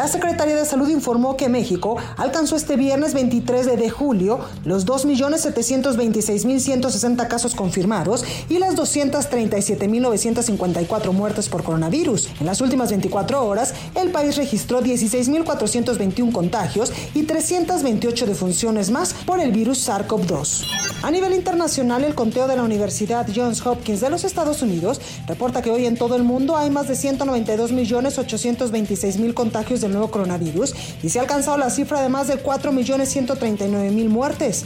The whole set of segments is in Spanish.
La Secretaría de Salud informó que México alcanzó este viernes 23 de julio los 2.726.160 casos confirmados y las 237.954 muertes por coronavirus. En las últimas 24 horas, el país registró 16.421 contagios y 328 defunciones más por el virus SARS-CoV-2. A nivel internacional, el conteo de la Universidad Johns Hopkins de los Estados Unidos reporta que hoy en todo el mundo hay más de 192.826.000 contagios nuevo coronavirus y se ha alcanzado la cifra de más de 4.139.000 muertes.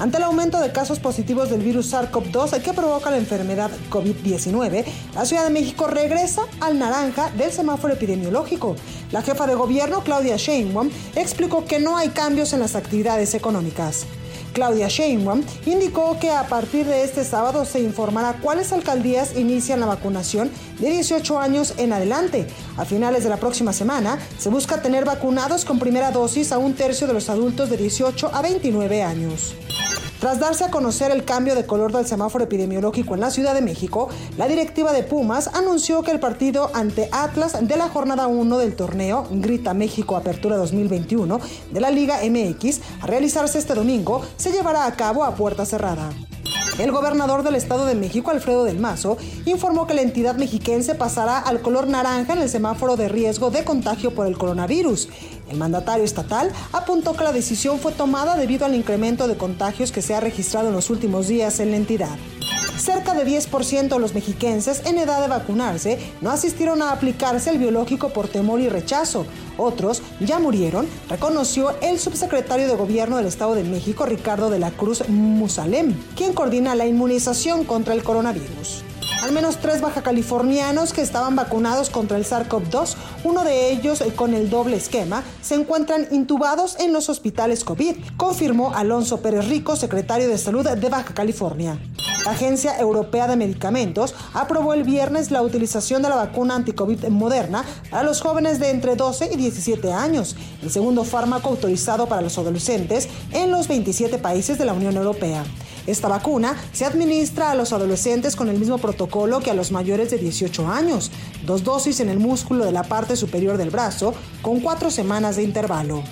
Ante el aumento de casos positivos del virus SARS-CoV-2 que provoca la enfermedad COVID-19, la Ciudad de México regresa al naranja del semáforo epidemiológico. La jefa de gobierno, Claudia Sheinbaum, explicó que no hay cambios en las actividades económicas. Claudia Sheinbaum indicó que a partir de este sábado se informará cuáles alcaldías inician la vacunación de 18 años en adelante. A finales de la próxima semana se busca tener vacunados con primera dosis a un tercio de los adultos de 18 a 29 años. Tras darse a conocer el cambio de color del semáforo epidemiológico en la Ciudad de México, la directiva de Pumas anunció que el partido ante Atlas de la jornada 1 del torneo Grita México Apertura 2021 de la Liga MX, a realizarse este domingo, se llevará a cabo a puerta cerrada. El gobernador del Estado de México, Alfredo del Mazo, informó que la entidad mexiquense pasará al color naranja en el semáforo de riesgo de contagio por el coronavirus. El mandatario estatal apuntó que la decisión fue tomada debido al incremento de contagios que se ha registrado en los últimos días en la entidad. Cerca de 10% de los mexiquenses en edad de vacunarse no asistieron a aplicarse el biológico por temor y rechazo. Otros ya murieron, reconoció el subsecretario de Gobierno del Estado de México, Ricardo de la Cruz Musalem, quien coordina la inmunización contra el coronavirus. Al menos tres baja californianos que estaban vacunados contra el SARS-CoV-2, uno de ellos eh, con el doble esquema, se encuentran intubados en los hospitales COVID, confirmó Alonso Pérez Rico, secretario de Salud de Baja California. La Agencia Europea de Medicamentos aprobó el viernes la utilización de la vacuna anticovid moderna para los jóvenes de entre 12 y 17 años, el segundo fármaco autorizado para los adolescentes en los 27 países de la Unión Europea. Esta vacuna se administra a los adolescentes con el mismo protocolo que a los mayores de 18 años, dos dosis en el músculo de la parte superior del brazo, con cuatro semanas de intervalo.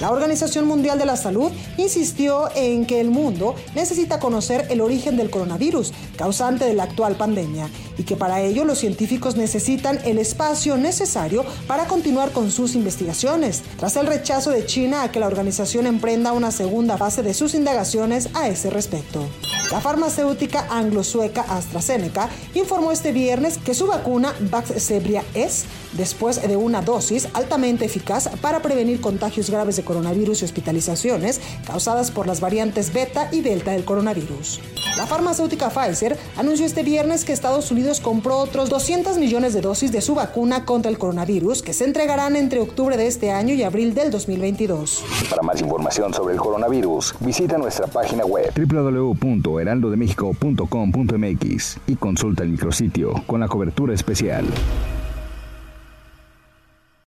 La Organización Mundial de la Salud insistió en que el mundo necesita conocer el origen del coronavirus, causante de la actual pandemia, y que para ello los científicos necesitan el espacio necesario para continuar con sus investigaciones, tras el rechazo de China a que la organización emprenda una segunda fase de sus indagaciones a ese respecto. La farmacéutica anglo-sueca AstraZeneca informó este viernes que su vacuna Vaxzevria es, después de una dosis altamente eficaz para prevenir contagios graves de coronavirus y hospitalizaciones causadas por las variantes beta y delta del coronavirus. La farmacéutica Pfizer anunció este viernes que Estados Unidos compró otros 200 millones de dosis de su vacuna contra el coronavirus que se entregarán entre octubre de este año y abril del 2022. Para más información sobre el coronavirus, visita nuestra página web www.heraldodemexico.com.mx y consulta el micrositio con la cobertura especial.